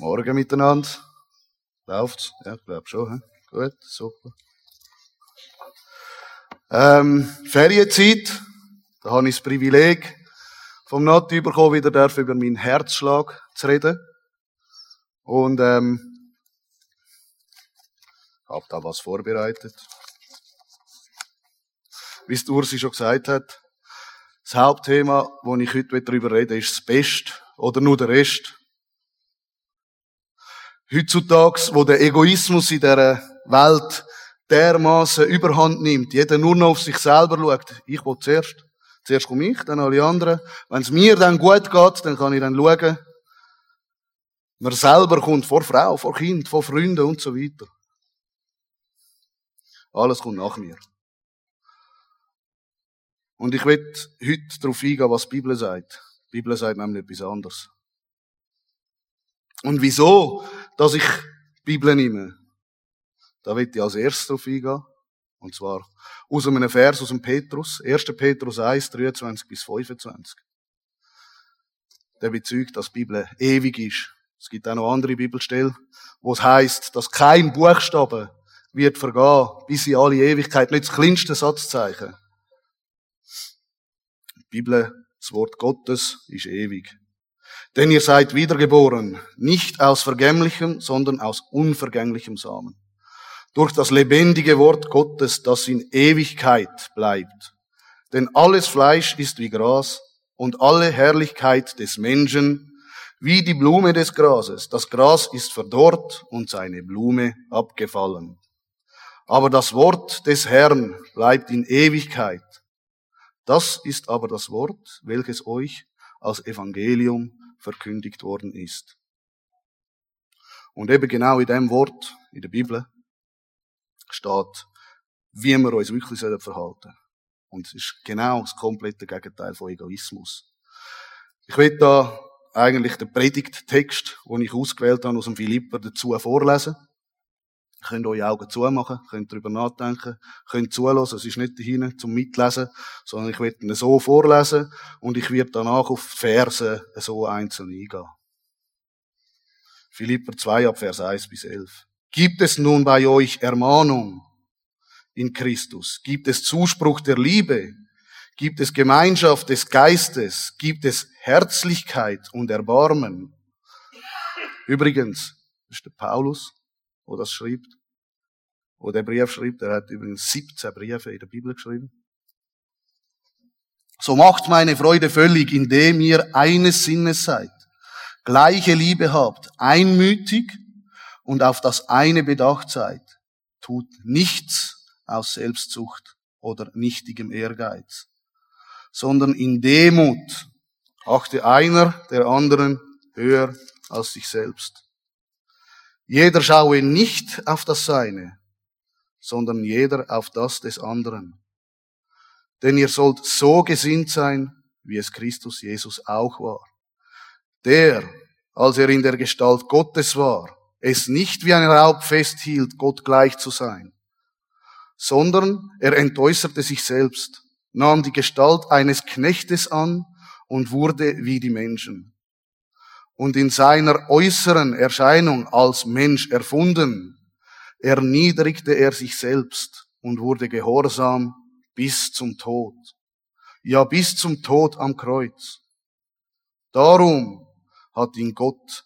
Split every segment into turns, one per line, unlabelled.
Morgen miteinander. Läuft's? Ja, ich glaube schon. He? Gut, super. Ähm, Ferienzeit. Da habe ich das Privileg, vom Nati bekommen, wieder darf über meinen Herzschlag zu reden. Und, ähm, habe da was vorbereitet. Wie es Ursi schon gesagt hat, das Hauptthema, wo ich heute darüber rede, ist das Best oder nur der Rest. Heutzutage, wo der Egoismus in der Welt dermaßen überhand nimmt, jeder nur noch auf sich selber schaut. Ich will zuerst. Zuerst komme ich, dann alle anderen. Wenn es mir dann gut geht, dann kann ich dann schauen. Man selber kommt vor Frau, vor Kind, vor Freunden und so weiter. Alles kommt nach mir. Und ich will heute darauf eingehen, was die Bibel sagt. Die Bibel sagt nämlich etwas anderes. Und wieso, dass ich die Bibel nehme? Da will ich als erstes darauf eingehen. Und zwar aus einem Vers aus dem Petrus, 1. Petrus 1, 23 bis 25. Der bezeugt, dass die Bibel ewig ist. Es gibt auch noch andere Bibelstellen, wo es heißt, dass kein Buchstabe wird vergehen, bis in alle Ewigkeit, nicht das kleinste Satzzeichen. Die Bibel, das Wort Gottes, ist ewig. Denn ihr seid wiedergeboren, nicht aus vergänglichem, sondern aus unvergänglichem Samen durch das lebendige Wort Gottes, das in Ewigkeit bleibt. Denn alles Fleisch ist wie Gras und alle Herrlichkeit des Menschen wie die Blume des Grases. Das Gras ist verdorrt und seine Blume abgefallen. Aber das Wort des Herrn bleibt in Ewigkeit. Das ist aber das Wort, welches euch als Evangelium verkündigt worden ist. Und eben genau in dem Wort, in der Bibel, steht, wie wir uns wirklich verhalten sollen. Und es ist genau das komplette Gegenteil von Egoismus. Ich will da eigentlich den Predigttext, den ich ausgewählt habe, aus dem Philipper dazu vorlesen. Könnt eure Augen zumachen, könnt darüber nachdenken, könnt zulassen. Es ist nicht dahin zum Mitlesen, sondern ich werde ihn so vorlesen und ich werde danach auf die Verse so einzeln eingehen. Philipper 2 ab Vers 1 bis 11. Gibt es nun bei euch Ermahnung in Christus? Gibt es Zuspruch der Liebe? Gibt es Gemeinschaft des Geistes? Gibt es Herzlichkeit und Erbarmen? Übrigens, das ist der Paulus, wo das schreibt, der Brief schreibt. Er hat übrigens 17 Briefe in der Bibel geschrieben. So macht meine Freude völlig, indem ihr eines Sinnes seid, gleiche Liebe habt, einmütig, und auf das eine bedacht seid, tut nichts aus Selbstsucht oder nichtigem Ehrgeiz, sondern in Demut achte einer der anderen höher als sich selbst. Jeder schaue nicht auf das Seine, sondern jeder auf das des anderen. Denn ihr sollt so gesinnt sein, wie es Christus Jesus auch war. Der, als er in der Gestalt Gottes war, es nicht wie ein Raub festhielt, Gott gleich zu sein, sondern er entäußerte sich selbst, nahm die Gestalt eines Knechtes an und wurde wie die Menschen. Und in seiner äußeren Erscheinung als Mensch erfunden, erniedrigte er sich selbst und wurde gehorsam bis zum Tod. Ja, bis zum Tod am Kreuz. Darum hat ihn Gott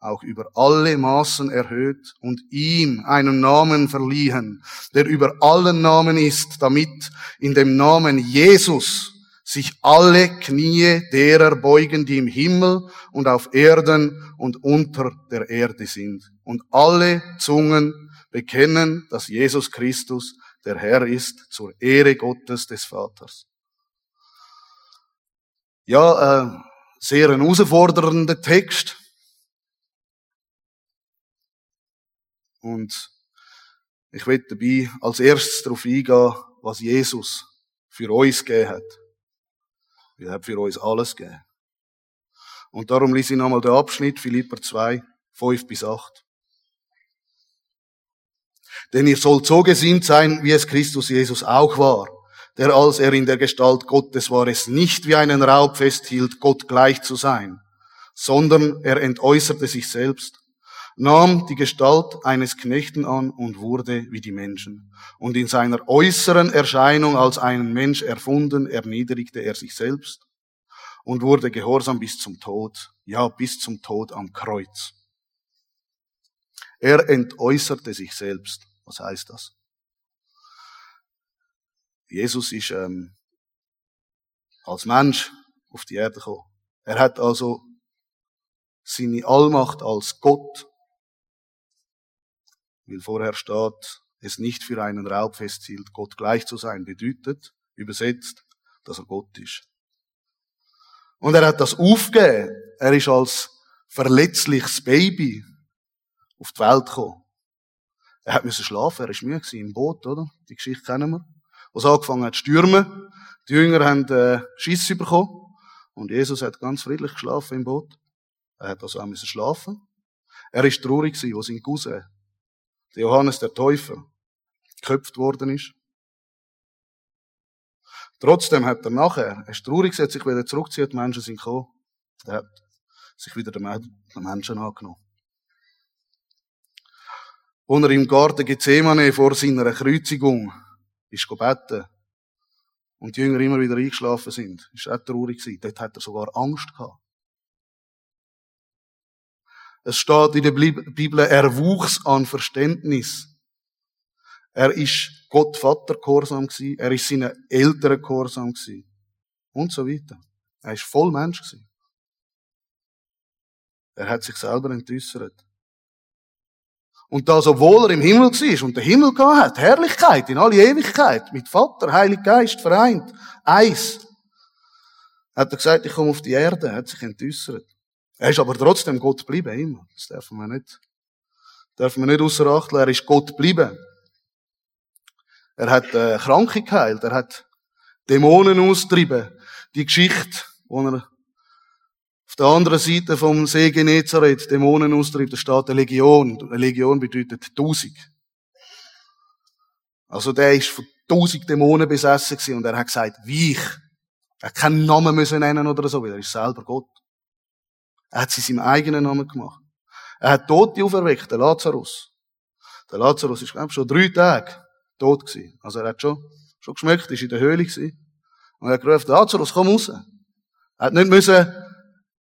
auch über alle Maßen erhöht und ihm einen Namen verliehen, der über allen Namen ist, damit in dem Namen Jesus sich alle Knie derer beugen, die im Himmel und auf Erden und unter der Erde sind. Und alle Zungen bekennen, dass Jesus Christus der Herr ist, zur Ehre Gottes des Vaters. Ja, äh, sehr ein herausfordernder Text. Und ich will dabei als erstes darauf eingehen, was Jesus für uns gegeben hat. Er hat für uns alles gegeben. Und darum lese ich nochmal den Abschnitt, Philipper 2, 5 bis 8. Denn ihr sollt so gesinnt sein, wie es Christus Jesus auch war, der als er in der Gestalt Gottes war, es nicht wie einen Raub festhielt, Gott gleich zu sein, sondern er entäußerte sich selbst nahm die Gestalt eines Knechten an und wurde wie die Menschen. Und in seiner äußeren Erscheinung als einen Mensch erfunden, erniedrigte er sich selbst und wurde gehorsam bis zum Tod, ja bis zum Tod am Kreuz. Er entäußerte sich selbst. Was heißt das? Jesus ist ähm, als Mensch auf die Erde gekommen. Er hat also seine Allmacht als Gott weil vorher steht, es nicht für einen Raub festhielt, Gott gleich zu sein, bedeutet, übersetzt, dass er Gott ist. Und er hat das aufgegeben. Er ist als verletzliches Baby auf die Welt gekommen. Er hat müssen schlafen, er ist müde im Boot, oder? Die Geschichte kennen wir. Was angefangen hat zu stürmen. Die Jünger haben äh, Schiss bekommen. Und Jesus hat ganz friedlich geschlafen im Boot. Er hat also auch müssen schlafen. Er ist traurig gewesen, wo sein Cousin Johannes der Täufer geköpft worden ist. Trotzdem hat er nachher, er ist traurig, hat sich wieder zurückziehen, die Menschen sind gekommen. Er hat sich wieder den Menschen angenommen. Als er im Garten Gethsemane vor seiner Kreuzigung ist gebeten und die Jünger immer wieder eingeschlafen sind, ist er traurig gewesen. Dort hat er sogar Angst gehabt. Es steht in der Bibel, er wuchs an Verständnis. Er ist Gott Vater gehorsam gewesen, er ist seinen Eltern gehorsam gewesen. Und so weiter. Er ist voll Mensch gewesen. Er hat sich selber entäussert. Und das, obwohl er im Himmel war und den Himmel hat, Herrlichkeit in alle Ewigkeit, mit Vater, Heilig Geist vereint, eins, hat er gesagt, ich komme auf die Erde, hat sich entäussert. Er ist aber trotzdem Gott geblieben, immer. Das dürfen wir nicht, dürfen wir nicht außer Acht lassen. Er ist Gott geblieben. Er hat äh, Kranke geheilt. Er hat Dämonen austrieben. Die Geschichte, wo er auf der anderen Seite vom See Genezareth Dämonen austrieb, da steht eine Legion. Eine Legion bedeutet tausend. Also der ist von tausend Dämonen besessen gewesen und er hat gesagt, wie ich. Er hat keinen Namen müssen nennen oder so, weil er ist selber Gott. Er hat sie seinem eigenen Namen gemacht. Er hat Tote auferweckt, der Lazarus. Der Lazarus ist, glaube ich, schon drei Tage tot gewesen. Also er hat schon, schon geschmeckt, ist in der Höhle gewesen. Und er hat gerufen, Lazarus, komm raus. Er hat nicht müssen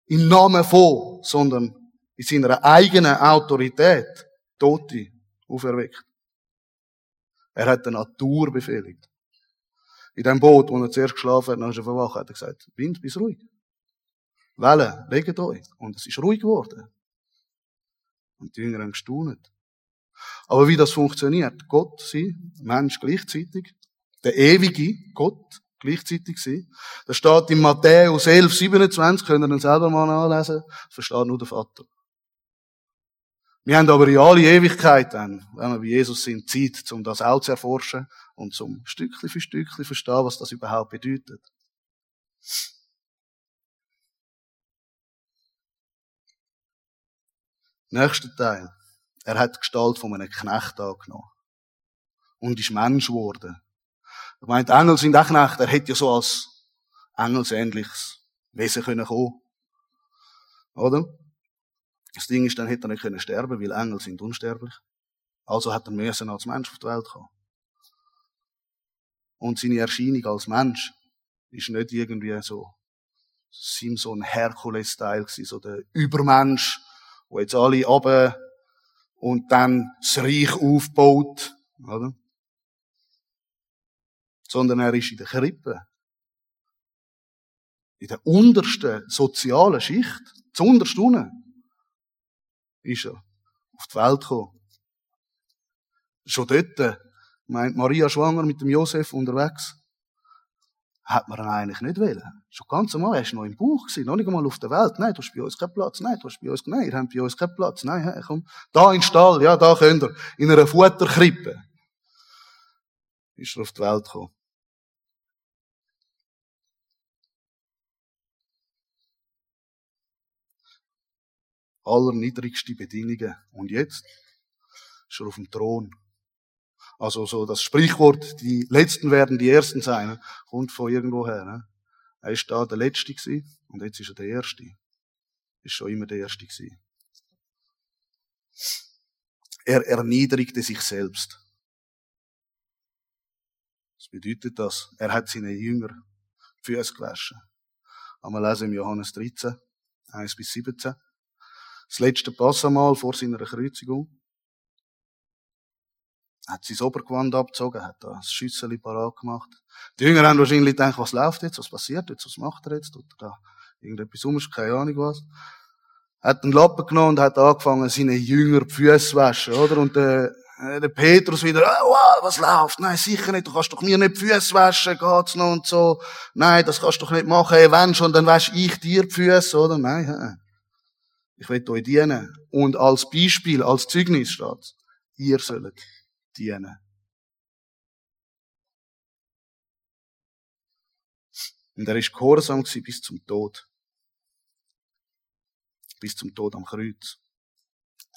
im Namen von, sondern in seiner eigenen Autorität Tote auferweckt. Er hat der Natur befehligt. In dem Boot, wo er zuerst geschlafen hat, dann ist er verwacht, hat er gesagt, Wind, bist ruhig. Wellen, legt euch. Und es ist ruhig geworden. Und die Jünger haben gestaunt. Aber wie das funktioniert, Gott sie, Mensch gleichzeitig, der ewige Gott gleichzeitig sie, das steht in Matthäus 11, 27, könnt ihr dann selber mal nachlesen, das versteht nur der Vater. Wir haben aber in alle Ewigkeit dann, wenn wir bei Jesus sind, Zeit, um das auch zu erforschen und zum Stückchen für Stückchen verstehen, was das überhaupt bedeutet. Nächster Teil. Er hat die Gestalt von einem Knecht angenommen. Und ist Mensch geworden. Ich meine, Engel sind auch Knechte. Er hätte ja so als engelsähnliches Wesen können kommen. Oder? Das Ding ist, dann hätte er nicht können sterben, weil Engel sind unsterblich. Also hat er müssen als Mensch auf die Welt kommen. Und seine Erscheinung als Mensch ist nicht irgendwie so, so ein Herkules-Style so der Übermensch, wo jetzt alle runter und dann das Reich aufbaut, oder? Sondern er ist in der Krippe. In der untersten sozialen Schicht, zuunterst unten, ist er auf die Welt gekommen. Schon dort meint Maria schwanger mit dem Josef unterwegs hat man ihn eigentlich nicht wollen. Schon ganz normal, er war noch im Bauch, noch nicht einmal auf der Welt. Nein, du hast bei uns keinen Platz. Nein, du hast bei uns, nein, ihr habt bei uns keinen Platz. Nein, hey, komm, da in den Stall, ja, da könnt ihr, in einer Futterkrippe. Ist er auf die Welt gekommen. Allerniedrigste Bedingungen. Und jetzt ist er auf dem Thron. Also so das Sprichwort, die Letzten werden die Ersten sein, kommt von irgendwoher. Ne? Er ist da der Letzte gewesen und jetzt ist er der Erste. Ist schon immer der Erste gewesen. Er erniedrigte sich selbst. Was bedeutet das? Er hat seine Jünger die Füße gewaschen. Einmal lesen im Johannes 13, 1 bis 17. Das letzte Passamal vor seiner Kreuzigung. Hat sein Obergewand abgezogen, hat da das Schüssel parat gemacht. Die Jünger haben wahrscheinlich gedacht, was läuft jetzt, was passiert jetzt, was macht er jetzt, tut er da irgendetwas um, keine Ahnung was. Hat einen Lappen genommen und hat angefangen, seine Jünger die Füße waschen, oder? Und der, äh, der Petrus wieder, oh, wow, was läuft? Nein, sicher nicht, du kannst doch mir nicht die Füße waschen, geht's noch und so. Nein, das kannst du doch nicht machen. Hey, wenn schon, dann wasche ich dir die Füße, oder? Nein, ich will euch dienen. Und als Beispiel, als Zeugnis steht, ihr sollt dienen. Und er ist gehorsam bis zum Tod. Bis zum Tod am Kreuz.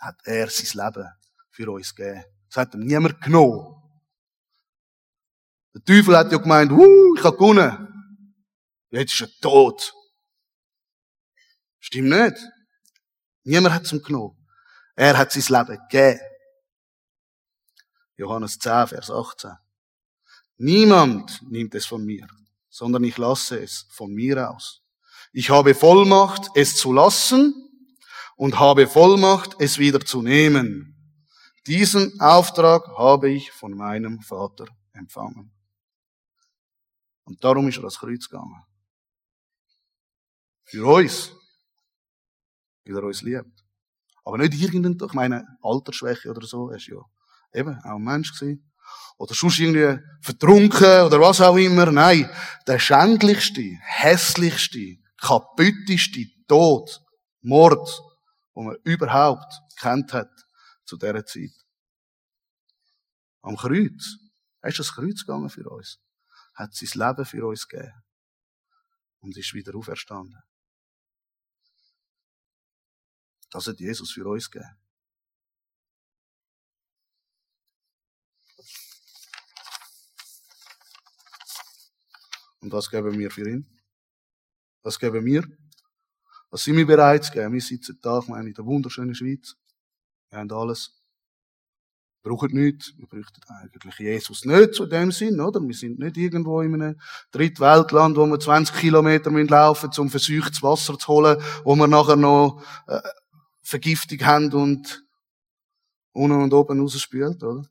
Hat er sein Leben für uns gegeben. Das hat ihm niemand genommen. Der Teufel hat ja gemeint, uh, ich habe gewonnen. Jetzt ist er tot. Stimmt nicht. Niemand hat es ihm genommen. Er hat sein Leben gegeben. Johannes 10, Vers 18. Niemand nimmt es von mir, sondern ich lasse es von mir aus. Ich habe Vollmacht, es zu lassen und habe Vollmacht, es wieder zu nehmen. Diesen Auftrag habe ich von meinem Vater empfangen. Und darum ist er ans Kreuz gegangen. Für uns weil er uns liebt. Aber nicht irgendein, ich meine, Altersschwäche oder so, er ist ja eben auch ein Mensch gewesen. Oder sonst irgendwie vertrunken oder was auch immer. Nein, der schändlichste, hässlichste, kaputteste Tod, Mord, wo man überhaupt kennt hat zu dieser Zeit. Am Kreuz. Er ist das Kreuz gegangen für uns. Hat sein Leben für uns gegeben. Und ist wieder auferstanden. Das hat Jesus für uns gegeben. Und was geben wir für ihn? Was geben wir? Was sind wir bereit zu geben? Wir sitzen Tag, meine, in der wunderschönen Schweiz. Wir haben alles. Wir brauchen nichts. Wir bräuchten eigentlich Jesus nicht zu dem Sinn, oder? Wir sind nicht irgendwo in einem Drittweltland, wo wir 20 Kilometer laufen müssen, um verseuchtes Wasser zu holen, wo wir nachher noch äh, Vergiftung haben und unten und oben rausspült, oder?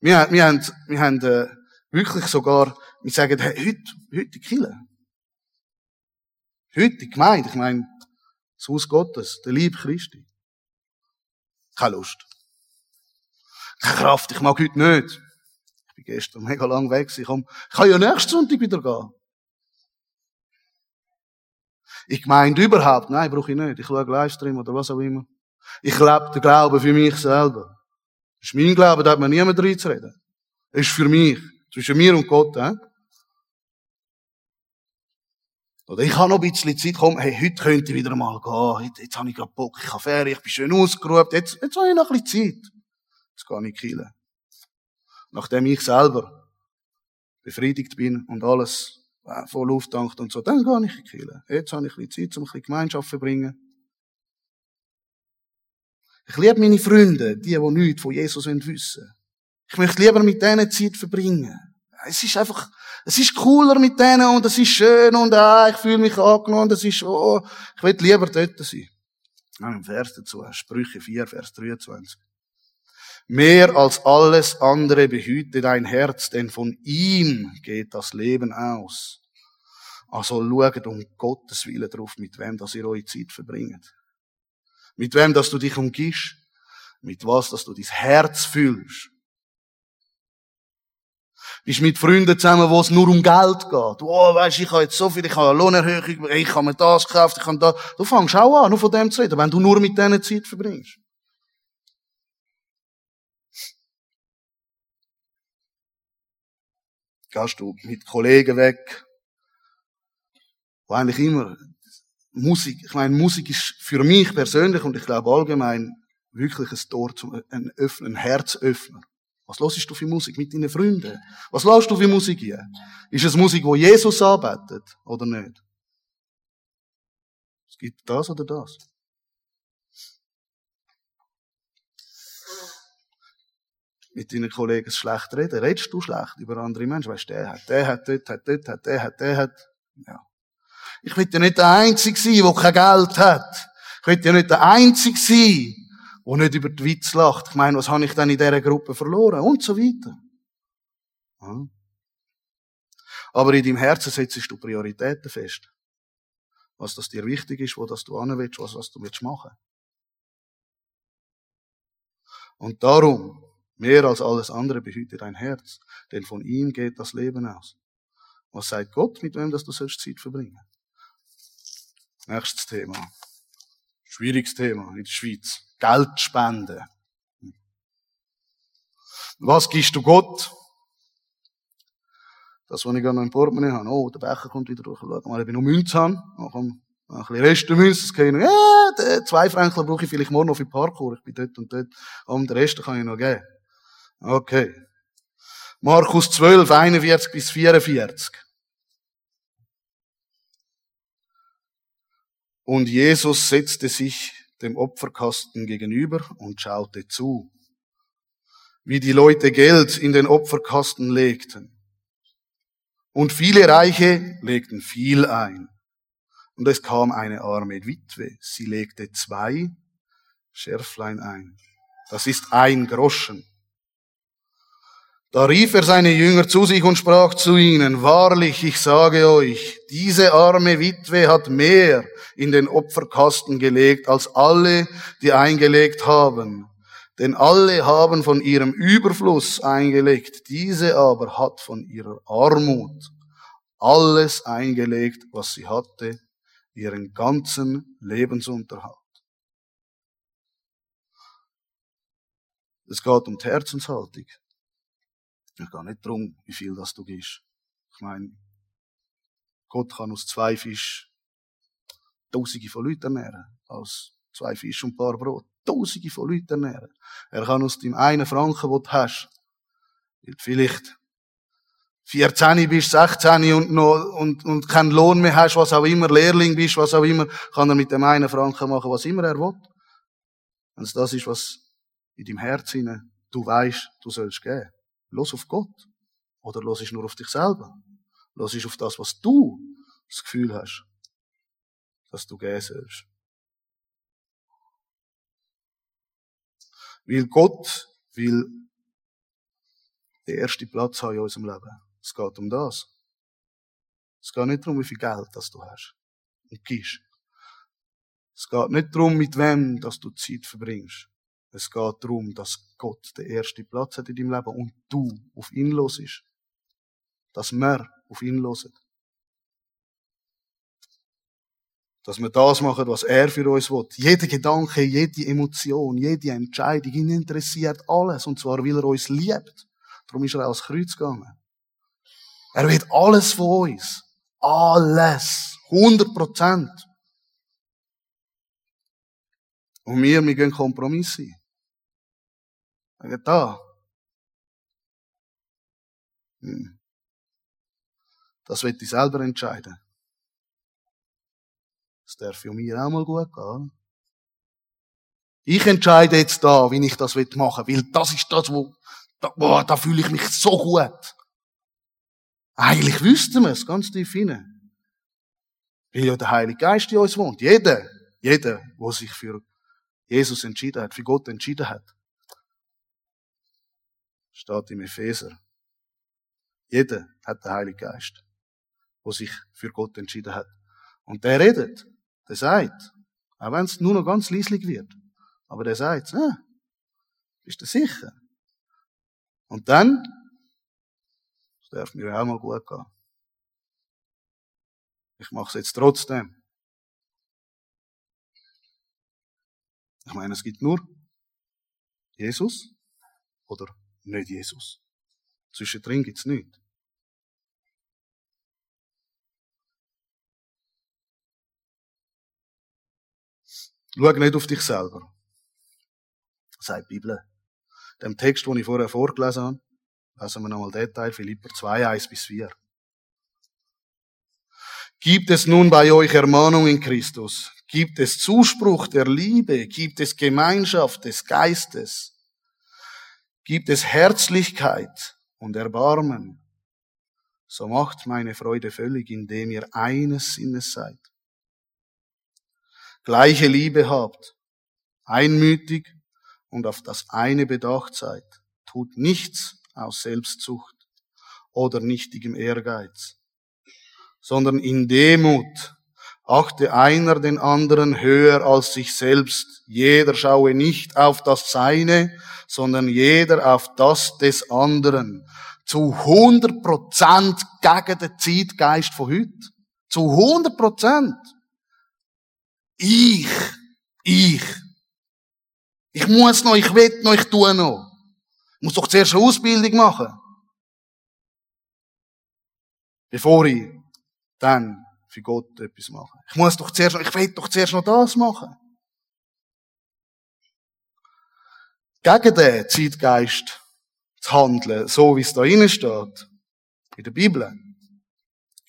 Wir, wir haben, wir haben äh, wirklich sogar, wir sagen, hey, heute, heute die Kille. Heute die Gemeinde, ich meine, das Haus Gottes, der Liebe Christi. Keine Lust. Keine Kraft, ich mag heute nicht. Ich bin gestern mega lang weg, ich kann ja nächsten Sonntag wieder gehen. Ich meine überhaupt, nein, brauche ich nicht. Ich schaue Livestream oder was auch immer. Ich lebe den Glauben für mich selber. Das ist mein Glaube, da hat mir niemand reinzureden. Das ist für mich. Zwischen mir und Gott, eh? Oder ich habe noch ein bisschen Zeit, komm, hey, heute könnte ich wieder mal gehen. Jetzt, jetzt habe ich gerade Bock, ich habe Ferien, ich bin schön ausgeruht. Jetzt, jetzt habe ich noch ein Zeit. Jetzt gehe ich killen. Nachdem ich selber befriedigt bin und alles äh, voll auftankt und so, dann gehe ich Kirche. Jetzt habe ich ein Zeit, um ein bisschen Gemeinschaft zu verbringen. Ich liebe meine Freunde, die, die nichts von Jesus wissen wollen. Ich möchte lieber mit denen Zeit verbringen. Es ist einfach, es ist cooler mit denen und es ist schön und ah, ich fühle mich angenommen und es ist, oh, ich will lieber dort sein. Einen Vers dazu, Sprüche 4, Vers 23. Mehr als alles andere behüte dein Herz, denn von ihm geht das Leben aus. Also schaut um Gottes Willen drauf, mit wem dass ihr eure Zeit verbringt. Mit wem, dass du dich umgibst. Mit was, dass du dein Herz fühlst. Bist mit Freunden zusammen, wo es nur um Geld geht. Oh, weisst, ich habe jetzt so viel, ich habe eine Lohnerhöhung, ich habe mir das gekauft, ich habe das. Du fängst auch an, nur von dem zu reden, wenn du nur mit denen Zeit verbringst. Gehst du mit Kollegen weg, wo eigentlich immer Musik, ich meine, Musik ist für mich persönlich und ich glaube allgemein wirklich ein Tor zum, ein, Öffner, ein Herzöffner. Was hörst du für Musik mit deinen Freunden? Was lässt du für Musik hier? Ist es Musik, wo Jesus arbeitet oder nicht? Es gibt das oder das. Mit deinen Kollegen schlecht reden. Redest du schlecht über andere Menschen? Weißt, der hat, der hat, dort hat, dort hat, der hat, der hat. Ja. Ich will ja nicht der Einzige sein, der kein Geld hat. Ich will ja nicht der Einzige sein, der nicht über die Witz lacht. Ich meine, was habe ich dann in dieser Gruppe verloren? Und so weiter. Ja. Aber in deinem Herzen setzt du Prioritäten fest. Was das dir wichtig ist, wo das du an willst, was, was du willst machen. Und darum, mehr als alles andere, behüte dein Herz, denn von ihm geht das Leben aus. Was sagt Gott, mit wem dass du sollst Zeit verbringen? Nächstes Thema. Schwieriges Thema in der Schweiz. Geld spenden. Was gibst du Gott? Das, was ich noch im Portemonnaie habe. Oh, der Becher kommt wieder durch. Schau mal, ich noch Münze habe. Noch ein bisschen Restmünze. Das kann ich noch, ja, zwei Franken brauche ich vielleicht morgen noch für Parkour. Ich bin dort und dort. Und den Rest kann ich noch geben. Okay. Markus 12, 41 bis 44. Und Jesus setzte sich dem Opferkasten gegenüber und schaute zu, wie die Leute Geld in den Opferkasten legten. Und viele Reiche legten viel ein. Und es kam eine arme Witwe. Sie legte zwei Schärflein ein. Das ist ein Groschen. Da rief er seine Jünger zu sich und sprach zu ihnen, Wahrlich, ich sage euch, diese arme Witwe hat mehr in den Opferkasten gelegt als alle, die eingelegt haben. Denn alle haben von ihrem Überfluss eingelegt, diese aber hat von ihrer Armut alles eingelegt, was sie hatte, ihren ganzen Lebensunterhalt. Es geht um die Herzenshaltung. Es geht nicht darum, wie viel das du gibst. Ich meine, Gott kann aus zwei Fisch Tausende von Leuten ernähren. Aus zwei Fisch und ein paar Brot. Tausende von Leuten ernähren. Er kann aus dem einen Franken, den du hast, weil vielleicht 14 bist, 16 und, noch, und, und keinen Lohn mehr hast, was auch immer, Lehrling bist, was auch immer, kann er mit dem einen Franken machen, was immer er will. Wenn es das ist, was in deinem Herzen du weißt, du sollst geben. Los auf Gott. Oder los ich nur auf dich selber. Los ich auf das, was du das Gefühl hast, dass du geben sollst. Weil Gott will den ersten Platz haben in unserem Leben. Es geht um das. Es geht nicht darum, wie viel Geld das du hast und gibst. Es geht nicht darum, mit wem dass du Zeit verbringst. Es geht darum, dass Gott den ersten Platz hat in deinem Leben und du auf ihn los ist. Dass wir auf ihn losen. Dass wir das machen, was er für uns will. Jeder Gedanke, jede Emotion, jede Entscheidung, ihn interessiert alles. Und zwar, weil er uns liebt. Darum ist er auch ans Kreuz gegangen. Er will alles von uns. Alles. 100 Prozent. Und wir, wir gehen Kompromisse Sagen, da. Hm. Das wird ich selber entscheiden. Das darf für mich auch mal gut gehen. Ich entscheide jetzt da, wie ich das machen will, weil das ist das, wo, da, boah, da fühle ich mich so gut. Eigentlich wüssten wir es ganz tief hinein. Weil ja der Heilige Geist in uns wohnt. Jeder, jeder, der sich für Jesus entschieden hat, für Gott entschieden hat, steht im Epheser. Jeder hat den Heiligen Geist, der sich für Gott entschieden hat. Und der redet, der sagt, auch wenn es nur noch ganz leislich wird, aber der sagt, ah, bist du sicher? Und dann, das darf mir auch mal gut gehen. Ich mache es jetzt trotzdem. Ich meine, es gibt nur Jesus oder nicht Jesus. Zwischendrin gibt's nichts. Schau nicht auf dich selber, sagt die Bibel. Dem Text, den ich vorher vorgelesen habe, lesen wir nochmal Detail, Philipper 2, 1 bis 4. Gibt es nun bei euch Ermahnung in Christus? Gibt es Zuspruch der Liebe? Gibt es Gemeinschaft des Geistes? Gibt es Herzlichkeit und Erbarmen, so macht meine Freude völlig, indem ihr eines Sinnes seid. Gleiche Liebe habt, einmütig und auf das eine bedacht seid. Tut nichts aus Selbstzucht oder nichtigem Ehrgeiz, sondern in Demut achte einer den anderen höher als sich selbst. Jeder schaue nicht auf das Seine, sondern jeder auf das des anderen zu 100 Prozent gegen den Zeitgeist von heute. Zu 100 Prozent. Ich, ich. Ich muss noch, ich will noch, ich tue noch. Ich muss doch zuerst eine Ausbildung machen. Bevor ich dann für Gott etwas mache. Ich muss doch zuerst ich will doch zuerst noch das machen. Gegen den Zeitgeist zu handeln, so wie es da drinnen steht, in der Bibel,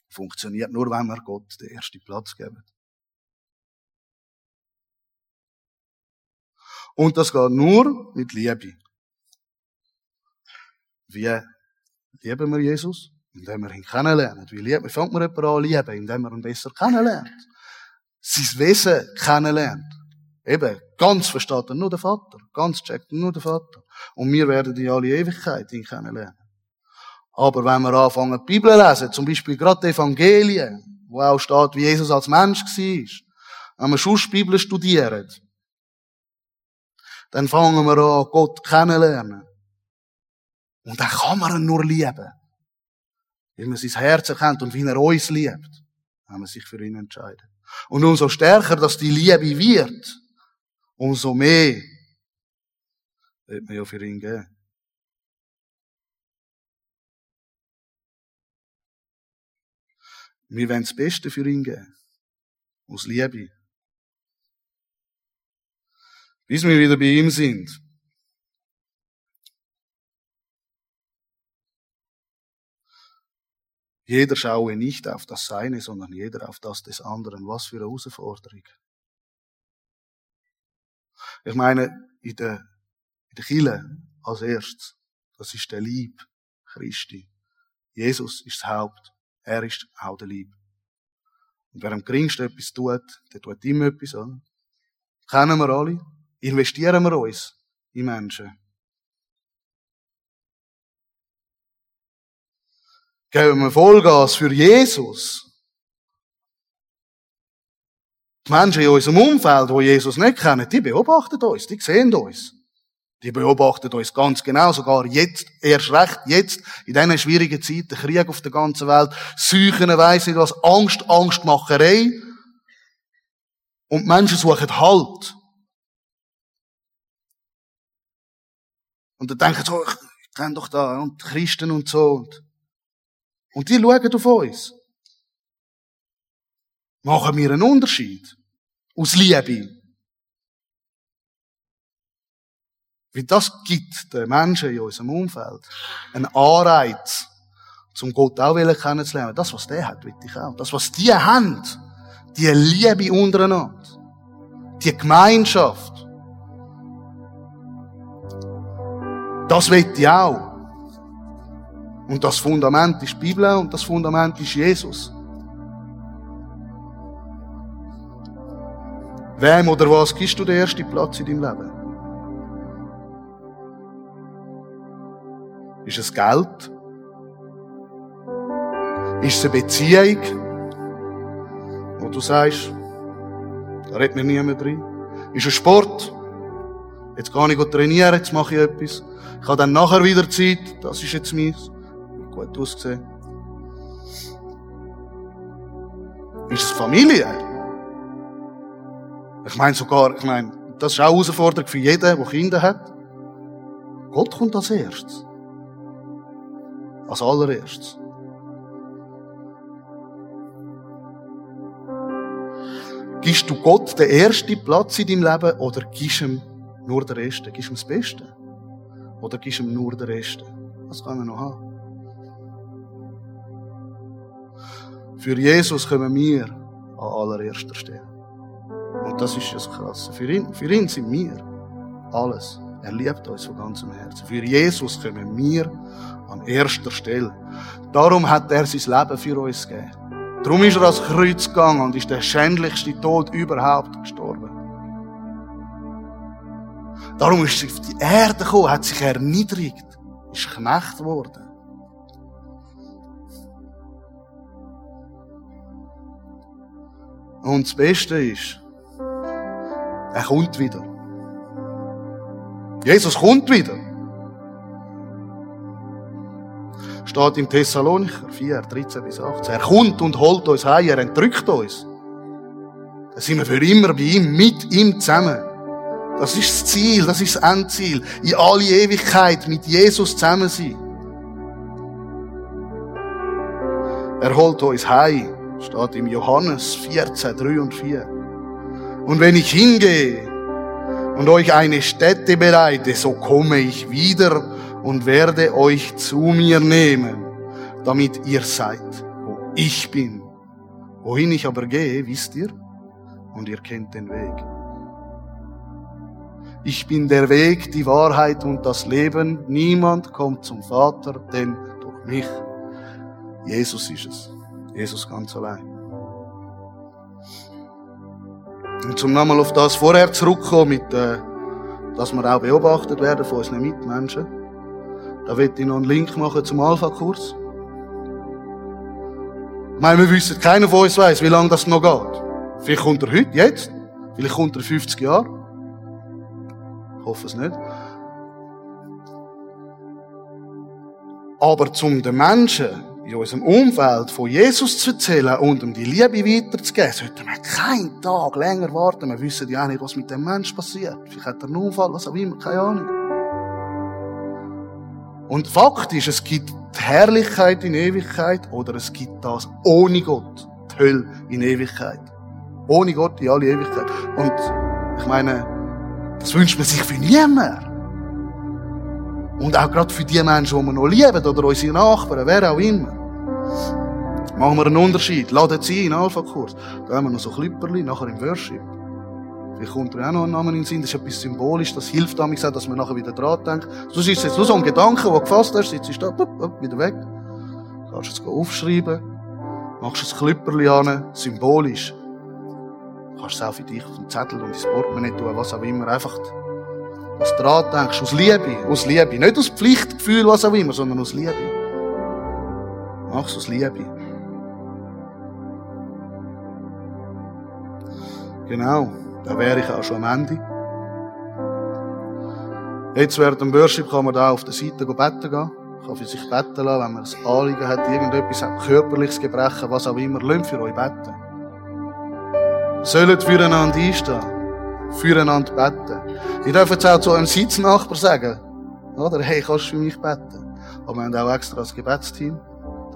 funktioniert nur, wenn wir Gott den ersten Platz geben. Und das geht nur mit Liebe. Wie lieben wir Jesus? Indem wir ihn kennenlernen. Wie lieben, fängt man jemanden an lieben? Indem man ihn besser kennenlernt. Sein Wesen kennenlernt. Eben, ganz versteht er nur der Vater. Ganz checkt nur der Vater. Und wir werden in alle Ewigkeit ihn kennenlernen. Aber wenn wir anfangen, die Bibel lesen, zum Beispiel gerade die Evangelien, wo auch steht, wie Jesus als Mensch war, wenn wir schon die Bibel studieren, dann fangen wir an, Gott kennenlernen. Und dann kann man ihn nur lieben. Weil man sein Herz erkennt und wie er uns liebt, wenn man sich für ihn entscheidet. Und umso stärker, dass die Liebe wird, umso mehr wird man ja für ihn geben. Wir wollen das Beste für ihn geben. Aus Liebe. Bis wir wieder bei ihm sind. Jeder schaue nicht auf das Seine, sondern jeder auf das des anderen. Was für eine Herausforderung. Ich meine, in der, in der Kirche als erstes, das ist der Lieb Christi. Jesus ist das Haupt. Er ist auch der Lieb. Und wer am geringsten etwas tut, der tut immer etwas, oder? Kennen wir alle? Investieren wir uns in Menschen? Geben wir Vollgas für Jesus? Die Menschen in unserem Umfeld, die Jesus nicht kennen, die beobachten uns, die sehen uns. Die beobachten uns ganz genau, sogar jetzt, erst recht jetzt, in diesen schwierigen Zeiten, Krieg auf der ganzen Welt, Seuchen, weiss nicht was, Angst, Angstmacherei. Und Menschen suchen Halt. Und dann denken sie, oh, ich kenne doch da, und Christen und so. Und die schauen auf uns. Machen wir einen Unterschied? Aus Liebe. Weil das gibt den Menschen in unserem Umfeld einen Anreiz, zum Gott auch kennenzulernen. Das, was der hat, will ich auch. Das, was die haben, die Liebe untereinander, die Gemeinschaft, das will ich auch. Und das Fundament ist die Bibel und das Fundament ist Jesus. Wem oder was gibst du den ersten Platz in deinem Leben? Ist es Geld? Ist es eine Beziehung, wo du sagst, da redet mir niemand drin? Ist es Sport? Jetzt gehe ich trainieren, jetzt mache ich etwas. Ich habe dann nachher wieder Zeit, das ist jetzt meins. Gut ausgesehen. Ist es Familie? Ich meine sogar, ich meine, das ist auch eine Herausforderung für jeden, der Kinder hat. Gott kommt als erstes. Als allererstes. Gibst du Gott den ersten Platz in deinem Leben oder gibst ihm nur den Rest? Gibst ihm das Beste? Oder gibst ihm nur den Rest? Was kann er noch haben? Für Jesus kommen wir an allererster Stelle. Und das ist das Krasse. Für ihn, für ihn sind wir alles. Er liebt uns von ganzem Herzen. Für Jesus kommen wir an erster Stelle. Darum hat er sein Leben für uns gegeben. Darum ist er ans Kreuz gegangen und ist der schändlichste Tod überhaupt gestorben. Darum ist er auf die Erde gekommen, hat sich erniedrigt, ist Knecht geworden. Und das Beste ist, er kommt wieder. Jesus kommt wieder. Steht im Thessalonicher 4, 13 bis 18. Er kommt und holt uns heim, er entrückt uns. Dann sind wir für immer bei ihm, mit ihm zusammen. Das ist das Ziel, das ist das Endziel. In alle Ewigkeit mit Jesus zusammen sein. Er holt uns heim, steht im Johannes 14, 3 und 4. Und wenn ich hingehe und euch eine Stätte bereite, so komme ich wieder und werde euch zu mir nehmen, damit ihr seid, wo ich bin. Wohin ich aber gehe, wisst ihr, und ihr kennt den Weg. Ich bin der Weg, die Wahrheit und das Leben. Niemand kommt zum Vater, denn durch mich. Jesus ist es. Jesus ganz allein. Und zum nochmal auf das vorher zurückkommen, mit, äh, dass wir auch beobachtet werden von unseren Mitmenschen. Da will ich noch einen Link machen zum Alpha-Kurs. Ich meine, wir wissen, keiner von uns weiß, wie lange das noch geht. Vielleicht kommt er heute, jetzt. Vielleicht kommt er 50 Jahre. Ich hoffe es nicht. Aber zum den Menschen in unserem Umfeld von Jesus zu erzählen und um die Liebe weiterzugeben, sollten wir keinen Tag länger warten. Wir wissen ja auch nicht, was mit dem Menschen passiert. Vielleicht hat er einen Unfall, was auch immer, keine Ahnung. Und Fakt ist, es gibt die Herrlichkeit in Ewigkeit oder es gibt das ohne Gott, die Hölle in Ewigkeit. Ohne Gott in alle Ewigkeit. Und ich meine, das wünscht man sich für niemand. Und auch gerade für die Menschen, die wir noch lieben, oder unsere Nachbarn, wer auch immer. Machen wir einen Unterschied. Laden Sie in Alpha-Kurs. Da haben wir noch so Klipperli, nachher im Worship. Vielleicht kommt da auch noch ein Name in den Sinn. Das ist etwas symbolisch. Das hilft damit, dass man nachher wieder dran denkt. Sonst ist es jetzt nur so ein Gedanke, den du gefasst hast, sitzt du da, upp, upp, wieder weg. Kannst du es aufschreiben. Machst ein Klipperli an, symbolisch. Kannst es auch für dich auf den Zettel und ins Portemonnaie tun, was auch immer. Einfach, was du dran denkst. Aus Liebe. Aus Liebe. Nicht aus Pflichtgefühl, was auch immer, sondern aus Liebe. Mach's aus Liebe. Genau. Da wäre ich auch schon am Ende. Jetzt während dem Worship kann man da auf der Seite beten gehen. Kann für sich beten lassen, wenn man ein Anliegen hat, irgendetwas hat, körperliches Gebrechen, was auch immer. Lasst für euch beten. Sollt füreinander einstehen. Füreinander beten. Ich darf jetzt auch zu einem Sitznachbar sagen, oder? Hey, kannst du für mich beten? Aber wir haben auch extra das Gebetsteam.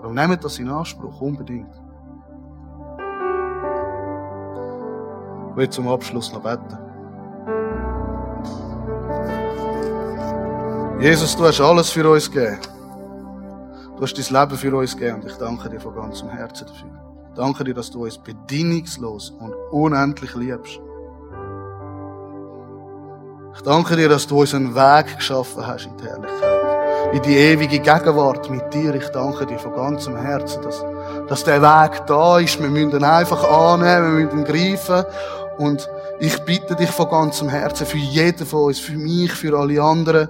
Darum nehmt das in Anspruch, unbedingt. Ich will zum Abschluss noch beten. Jesus, du hast alles für uns gegeben. Du hast dein Leben für uns gegeben und ich danke dir von ganzem Herzen dafür. Ich danke dir, dass du uns bedingungslos und unendlich liebst. Ich danke dir, dass du uns einen Weg geschaffen hast in die Herrlichkeit. In die ewige Gegenwart mit dir. Ich danke dir von ganzem Herzen, dass, dass der Weg da ist. Wir müssen ihn einfach annehmen, wir müssen ihn greifen und ich bitte dich von ganzem Herzen für jeden von uns, für mich, für alle anderen,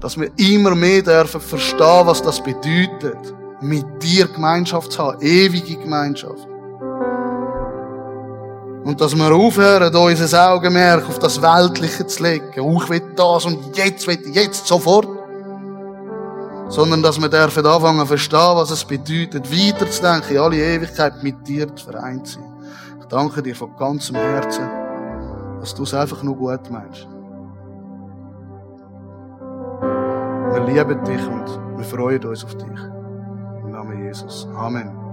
dass wir immer mehr dürfen verstehen, was das bedeutet, mit dir Gemeinschaft zu haben, ewige Gemeinschaft. Und dass wir aufhören, unser Augenmerk auf das Weltliche zu legen. Oh, ich will das und jetzt will ich, jetzt, sofort. Sondern dass wir dürfen anfangen verstehen, was es bedeutet, weiterzudenken, in alle Ewigkeit mit dir zu vereint sein. Ich danke dir von ganzem Herzen, dass du es einfach nur gut meinst. Wir lieben dich und wir freuen uns auf dich. Im Namen Jesus. Amen.